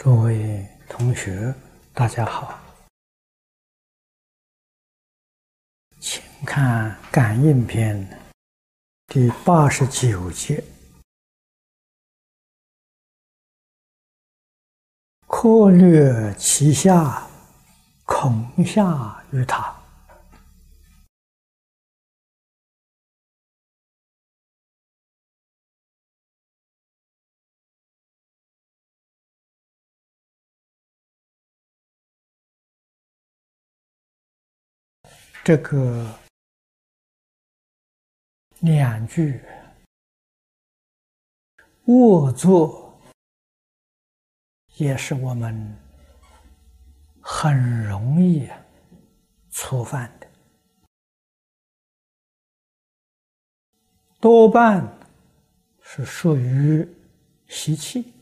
各位同学，大家好，请看《感应篇》第八十九节：“阔略其下，恐下于他。”这个两句卧坐，也是我们很容易触犯的，多半是属于习气、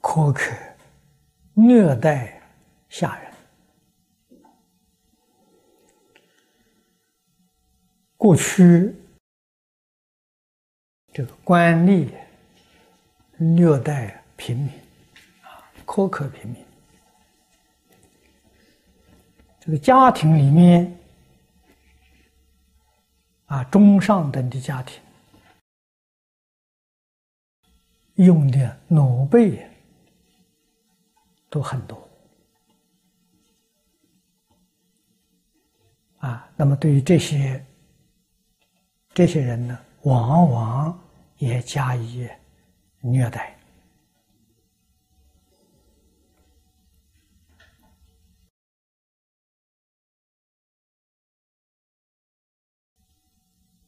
苛刻、虐待。下人，过去这个官吏虐待平民，啊，苛刻平民。这个家庭里面，啊，中上等的家庭，用的奴婢都很多。啊，那么对于这些这些人呢，往往也加以虐待，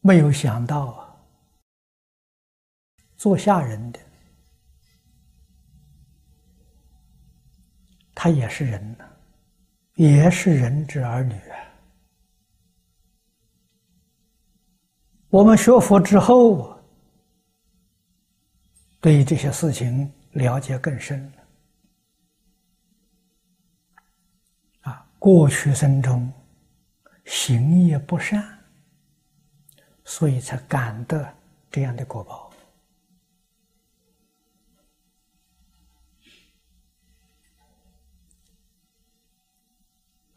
没有想到啊，做下人的他也是人呢，也是人之儿女啊。我们学佛之后，对于这些事情了解更深了。啊，过去生中行业不善，所以才感得这样的果报。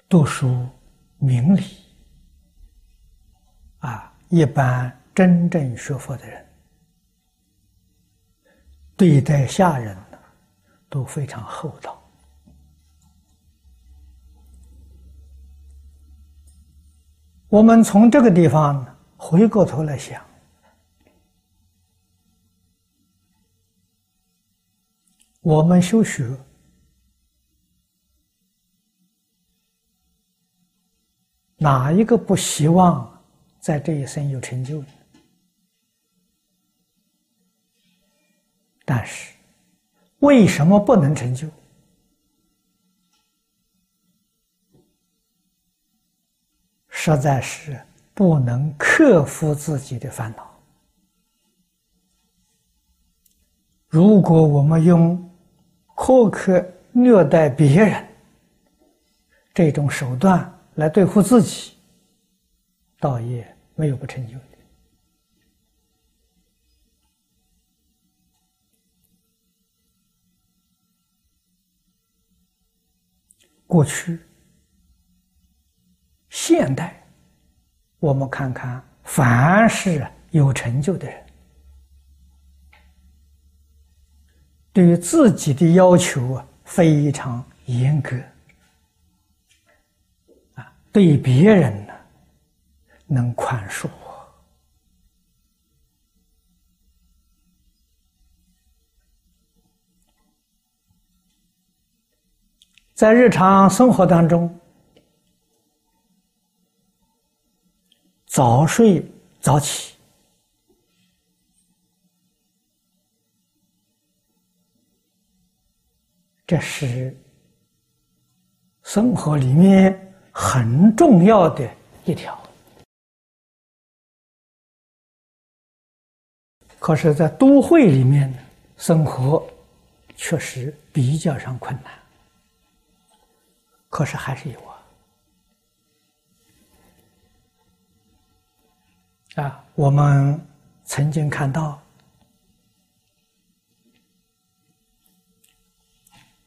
读书明理，一般真正学佛的人，对待下人呢，都非常厚道。我们从这个地方回过头来想，我们修学哪一个不希望？在这一生有成就，但是为什么不能成就？实在是不能克服自己的烦恼。如果我们用苛刻虐待别人这种手段来对付自己，道业。没有不成就的。过去、现代，我们看看，凡是有成就的人，对于自己的要求啊非常严格，啊，对别人呢。能宽恕我，在日常生活当中，早睡早起，这是生活里面很重要的一条。可是，在都会里面呢，生活确实比较上困难。可是还是有啊，啊，我们曾经看到，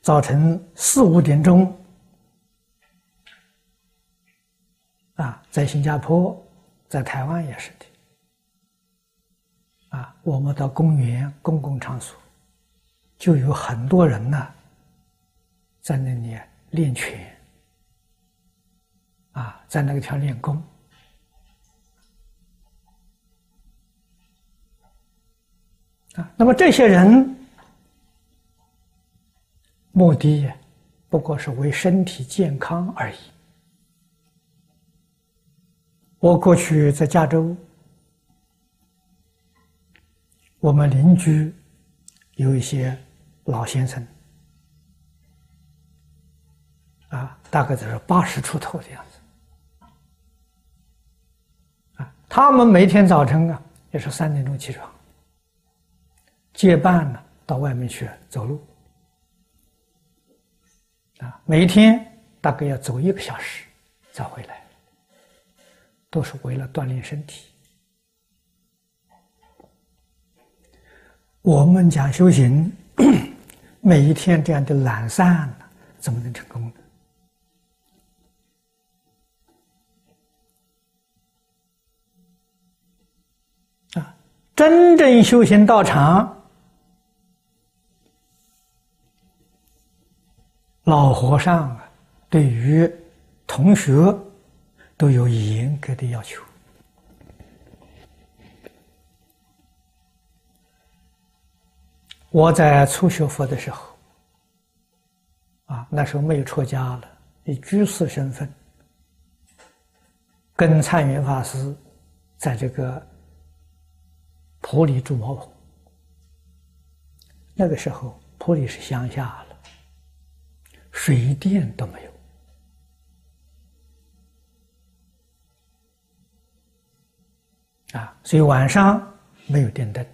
早晨四五点钟，啊，在新加坡，在台湾也是的。啊，我们到公园、公共场所，就有很多人呢，在那里练拳，啊，在那个地方练功。啊，那么这些人目的不过是为身体健康而已。我过去在加州，我们邻居有一些老先生，啊，大概都是八十出头的样子，啊，他们每天早晨啊也是三点钟起床。结伴呢，到外面去走路，啊，每一天大概要走一个小时再回来，都是为了锻炼身体。我们讲修行，每一天这样的懒散，怎么能成功呢？啊，真正修行道场。老和尚啊，对于同学都有严格的要求。我在初学佛的时候，啊，那时候没有出家了，以居士身份，跟灿云法师在这个普里住茅棚。那个时候，普里是乡下了。水电都没有啊，所以晚上没有电灯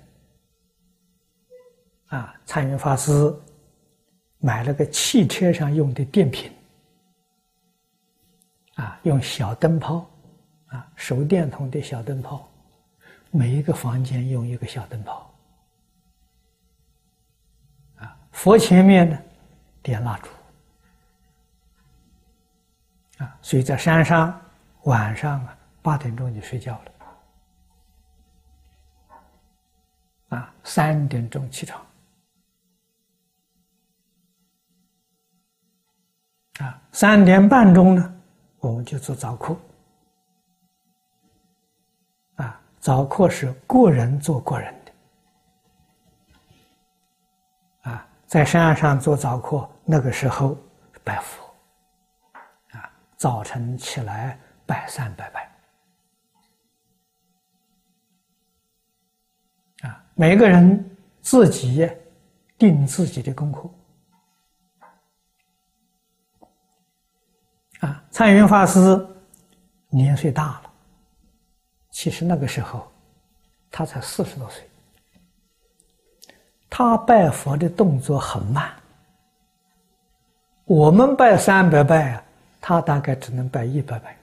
啊。参云法师买了个汽车上用的电瓶啊，用小灯泡啊，手电筒的小灯泡，每一个房间用一个小灯泡啊。佛前面呢，点蜡烛。啊所以在山上，晚上啊八点钟就睡觉了，啊三点钟起床，啊三点半钟呢我们就做早课，啊早课是个人做个人的，啊在山上做早课那个时候拜佛。啊早晨起来拜三拜拜，啊，每个人自己定自己的功课，啊，灿云法师年岁大了，其实那个时候他才四十多岁，他拜佛的动作很慢，我们拜三百拜啊。他大概只能拜一百拜，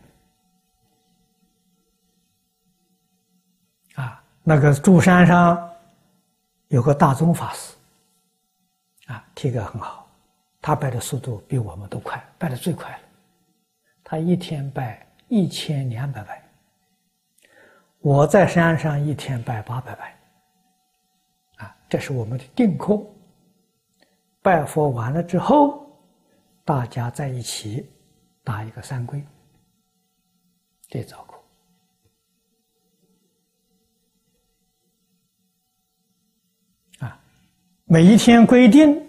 啊，那个住山上有个大宗法师，啊，体格很好，他拜的速度比我们都快，拜的最快了，他一天拜一千两百拜，我在山上一天拜八百拜，啊，这是我们的定课，拜佛完了之后，大家在一起。打一个三规，这早课啊，每一天规定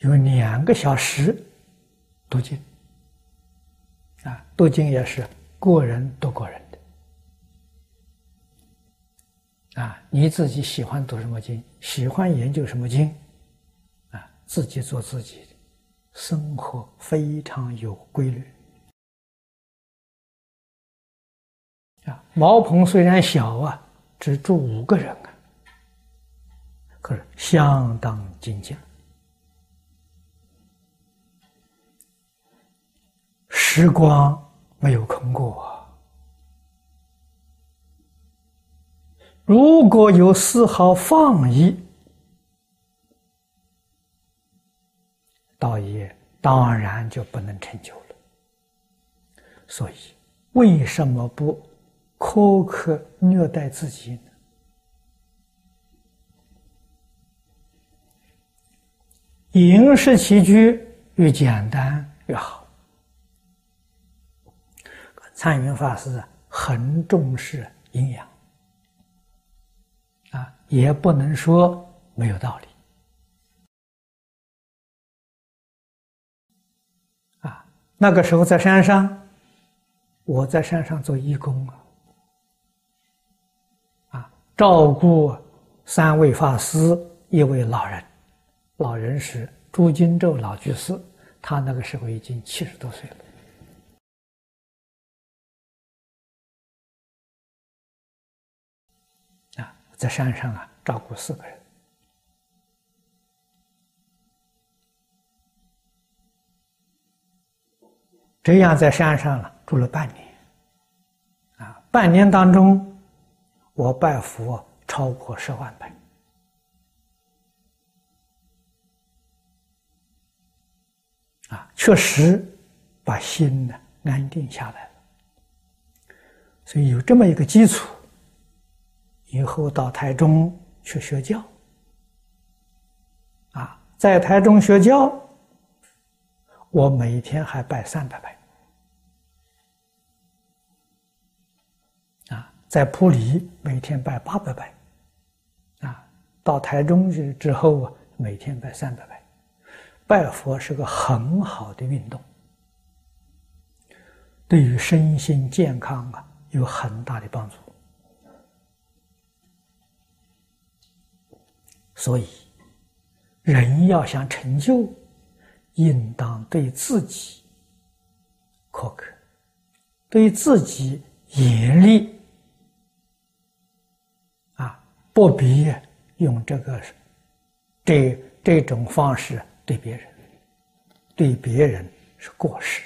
有两个小时读经，读经也是过人读过人的啊，你自己喜欢读什么经，喜欢研究什么经啊，自己做自己的。生活非常有规律啊！茅棚虽然小啊，只住五个人啊，可是相当精简。时光没有空过！如果有丝毫放逸，道业当然就不能成就了。所以，为什么不苛刻虐待自己呢？饮食起居越简单越好。参云法师很重视营养，啊，也不能说没有道理。啊，那个时候在山上，我在山上做义工啊，啊，照顾三位法师，一位老人。老人是朱金洲老居士，他那个时候已经七十多岁了。在山上啊，照顾四个人，这样在山上了住了半年。啊，半年当中，我拜佛超过十万本。啊，确实把心呢安定下来了，所以有这么一个基础，以后到台中去学教，啊，在台中学教，我每天还拜三百拜，啊，在普里每天拜八百拜，啊，到台中去之后啊，每天拜三百拜。拜佛是个很好的运动，对于身心健康啊有很大的帮助。所以，人要想成就，应当对自己苛刻，对自己严厉啊，不必用这个这这种方式。对别人，对别人是过失。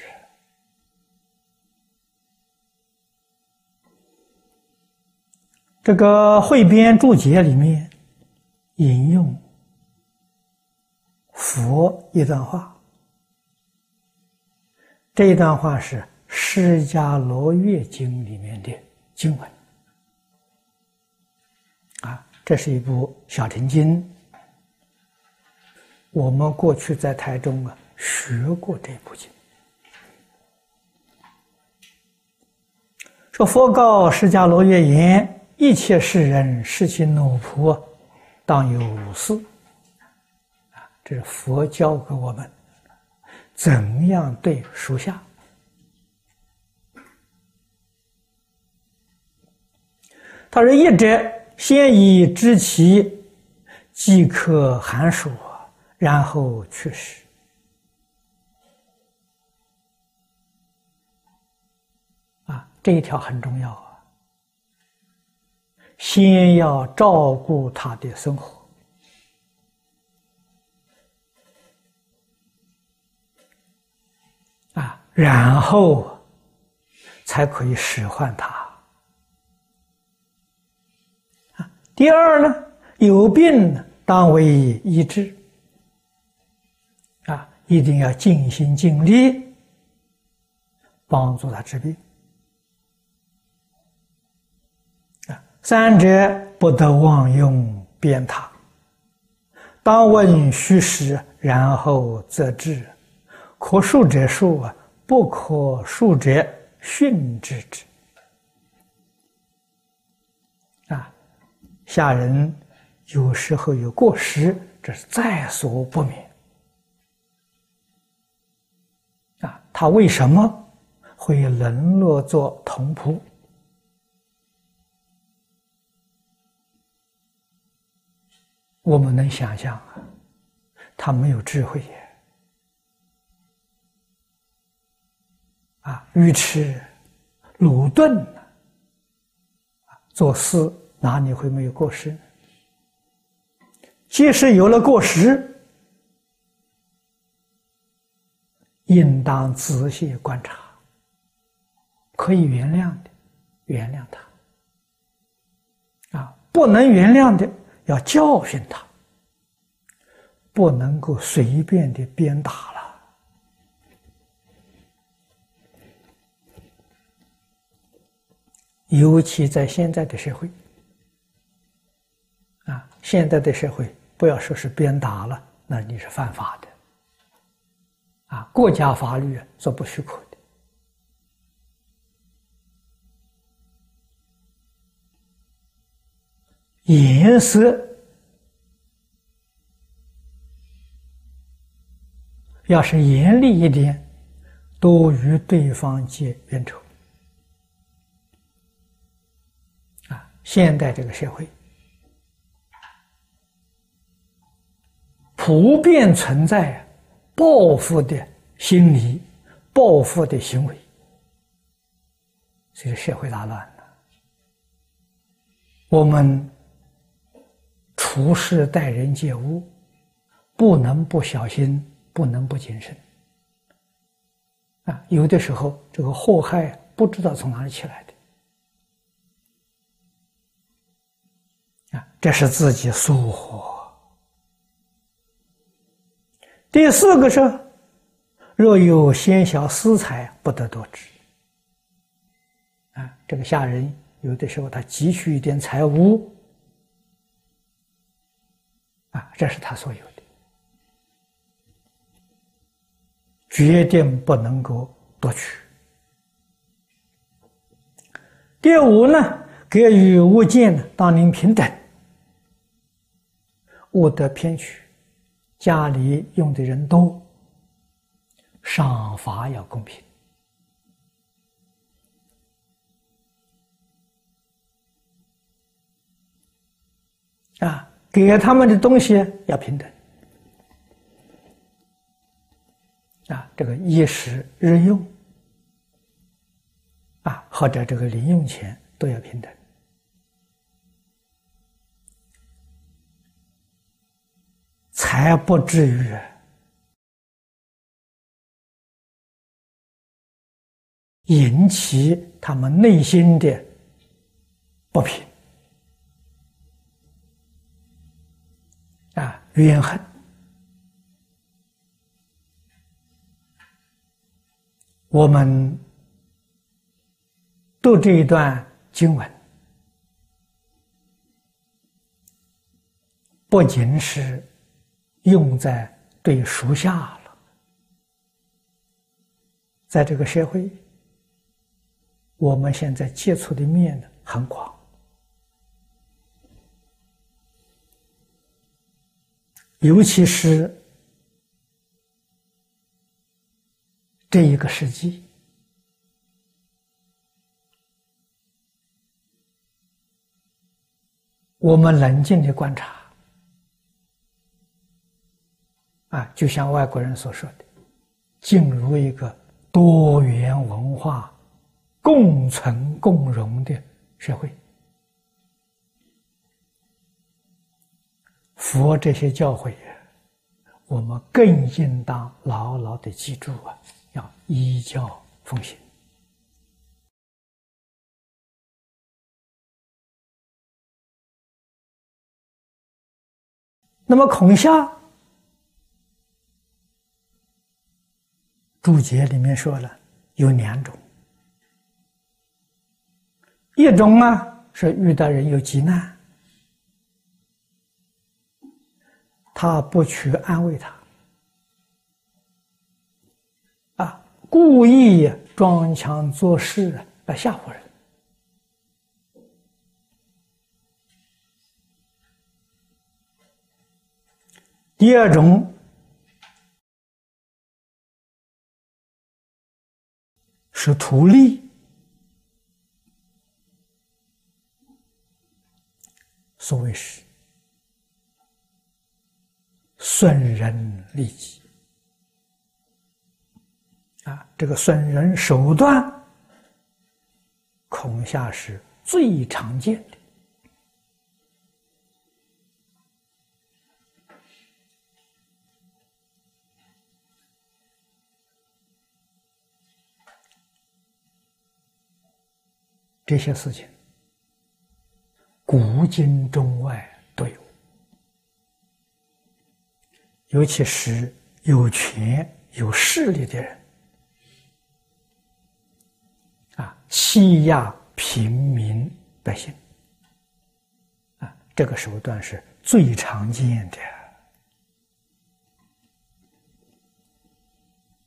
这个汇编注解里面引用佛一段话，这一段话是《释迦罗月经》里面的经文。啊，这是一部小乘经。我们过去在台中啊学过这部经，说佛告释迦罗月言：一切世人视其奴仆，当有五事。啊，这是佛教给我们怎样对属下。他说：一者先以知其即可寒暑。然后去世啊，这一条很重要。先要照顾他的生活啊，然后才可以使唤他。第二呢，有病当为医治啊。一定要尽心尽力帮助他治病三者不得妄用鞭挞，当问虚实，然后则治。可恕者恕，不可恕者训之之。啊，下人有时候有过失，这是在所不免。啊他为什么会沦落做童仆？我们能想象啊，他没有智慧也啊，愚痴、鲁钝做事哪里会没有过失？即使有了过失。应当仔细观察，可以原谅的，原谅他；啊，不能原谅的，要教训他；不能够随便的鞭打了，尤其在现在的社会，啊，现在的社会不要说是鞭打了，那你是犯法的，啊，国家法律说不许可的，颜色。要是严厉一点，多与对方结冤仇。啊，现代这个社会普遍存在报复的心理、报复的行为，所以社会大乱了。我们处事待人接物，不能不小心。不能不谨慎啊！有的时候，这个祸害不知道从哪里起来的啊！这是自己疏忽。第四个是，若有先小私财，不得多知啊！这个下人有的时候他急需一点财物啊，这是他所有的。决定不能够夺取。第五呢，给予物件呢当您平等，物得偏取。家里用的人多，赏罚要公平啊，给他们的东西要平等。啊，这个衣食日用，啊，或者这个零用钱都要平等，才不至于引起他们内心的不平。怨恨。我们读这一段经文，不仅是用在对属下了，在这个社会，我们现在接触的面呢很广，尤其是。这一个世纪，我们冷静的观察，啊，就像外国人所说的，进入一个多元文化共存共荣的社会，佛这些教诲，我们更应当牢牢的记住啊。要依教奉行。那么孔夏注解里面说了有两种，一种啊是遇到人有急难，他不去安慰他。啊故意装腔作势来吓唬人。第二种是图利，所谓是损人利己。啊，这个损人手段，恐吓是最常见的。这些事情，古今中外尤其是有权有势力的人，啊，欺压平民百姓，啊，这个手段是最常见的。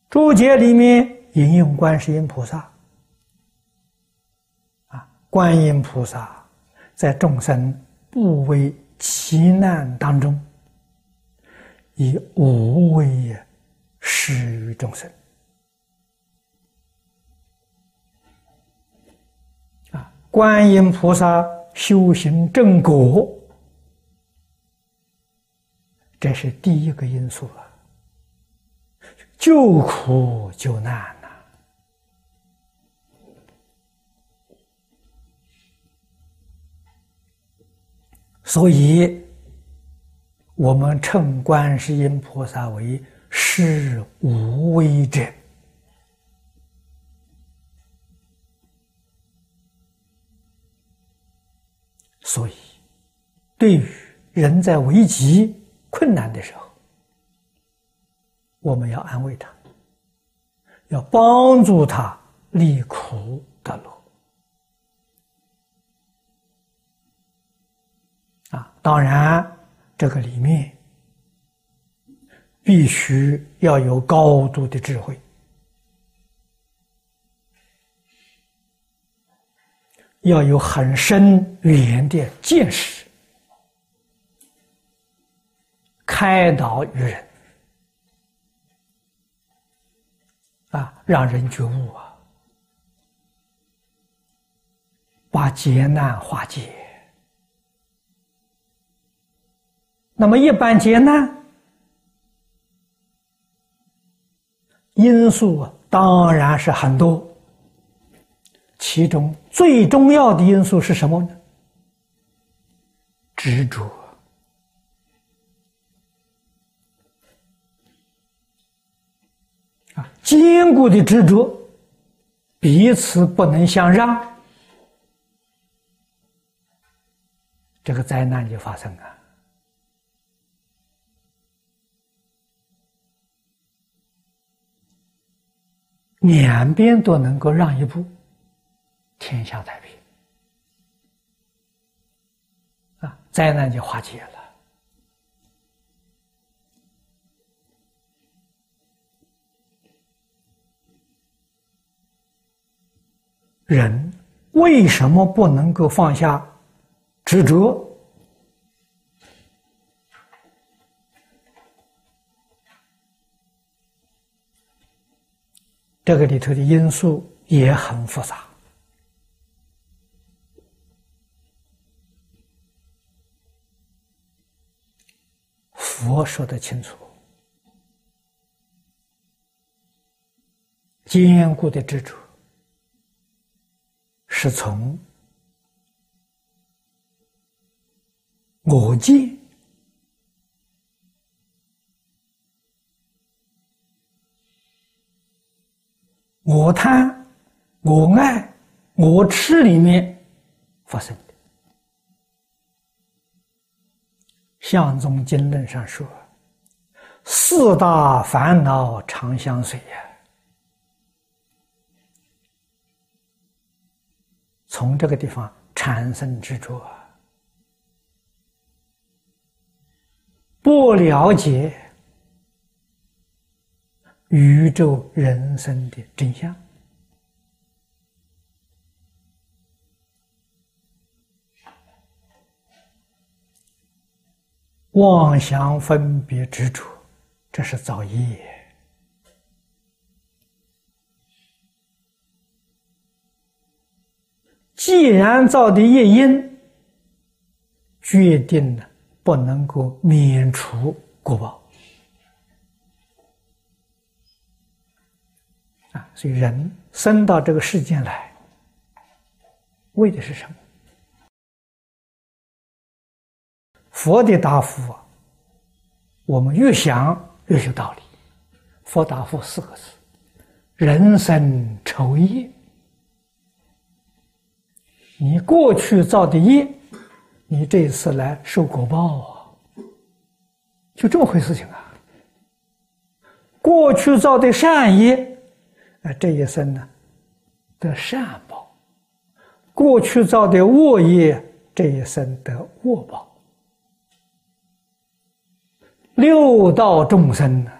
注解里面引用观世音菩萨，啊，观音菩萨在众生不畏其难当中，以无畏施于众生，啊，观音菩萨修行正果，这是第一个因素啊。救苦救难呐，所以我们称观世音菩萨为施无畏者。所以，对于人在危急困难的时候，我们要安慰他，要帮助他离苦得乐啊！当然，这个里面必须要有高度的智慧，要有很深远的见识，开导于人。啊，让人觉悟啊，把劫难化解。那么，一般劫难因素啊，当然是很多。其中最重要的因素是什么呢？执着啊。坚固的执着，彼此不能相让，这个灾难就发生了。两边都能够让一步，天下太平，啊，灾难就化解了。人为什么不能够放下执着？这个里头的因素也很复杂。佛说的清楚，坚固的执着。是从我见、我贪、我爱、我痴里面发生的。相宗经论上说：“四大烦恼常相随呀。”从这个地方产生执着，不了解宇宙人生的真相，妄想分别执着，这是造业。既然造的业因决定了不能够免除果报所以人生到这个世间来，为的是什么？佛的答复啊，我们越想越有道理。佛答复四个字：人生愁业。你过去造的业，你这次来受果报啊，就这么回事情啊！过去造的善业，啊，这一生呢得善报；过去造的恶业，这一生得恶报。六道众生呢，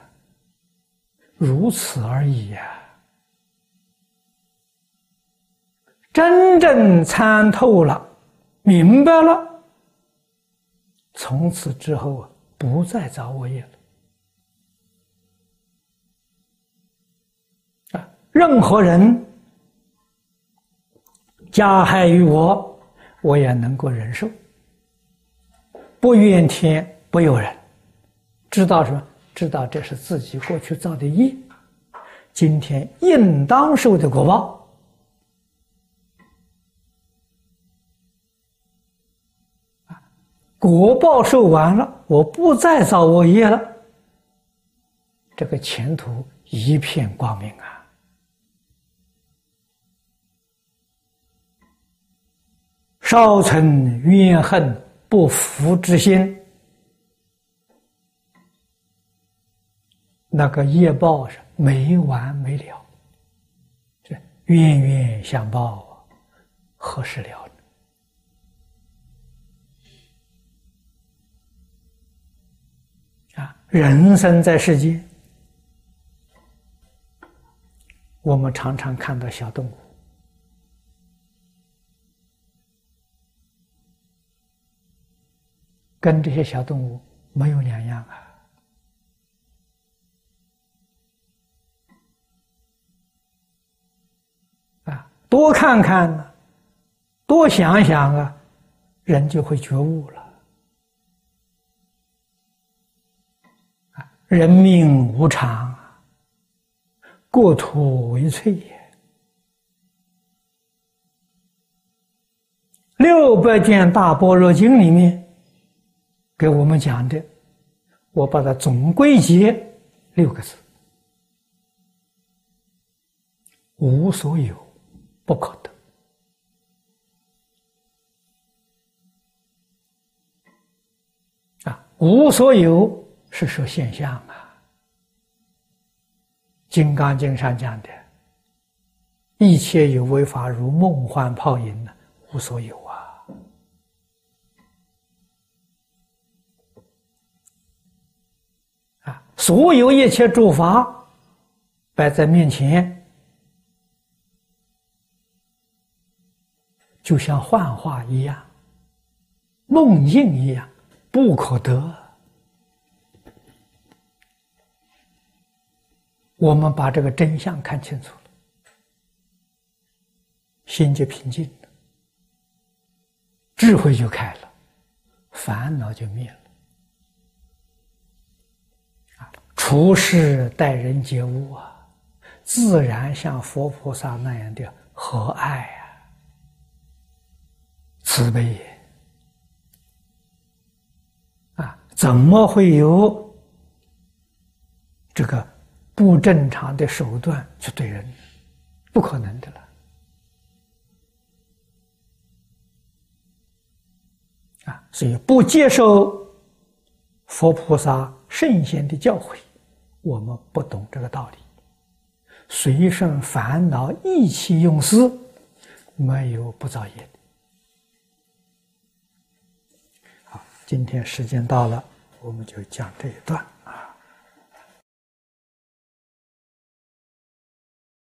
如此而已呀。真正参透了，明白了，从此之后啊，不再造恶业了。任何人加害于我，我也能够忍受，不怨天不尤人，知道什么？知道这是自己过去造的业，今天应当受的果报。果报受完了，我不再造恶业了，这个前途一片光明啊！少存怨恨不服之心，那个业报是没完没了，这冤冤相报，何时了？人生在世间，我们常常看到小动物，跟这些小动物没有两样啊！啊，多看看，多想想啊，人就会觉悟了。人命无常，过土为脆也。六百卷大般若经里面给我们讲的，我把它总归结六个字：无所有，不可得。啊，无所有。是说现象啊，《金刚经》上讲的，一切有为法如梦幻泡影呢，无所有所有一切诸法摆在面前，就像幻化一样，梦境一样，不可得。我们把这个真相看清楚了，心就平静了，智慧就开了，烦恼就灭了。处事待人接物啊，自然像佛菩萨那样的和蔼啊，慈悲啊，怎么会有这个？不正常的手段去对人，不可能的了。啊，所以不接受佛菩萨圣贤的教诲，我们不懂这个道理，随顺烦恼意气用事，没有不造业的。好，今天时间到了，我们就讲这一段。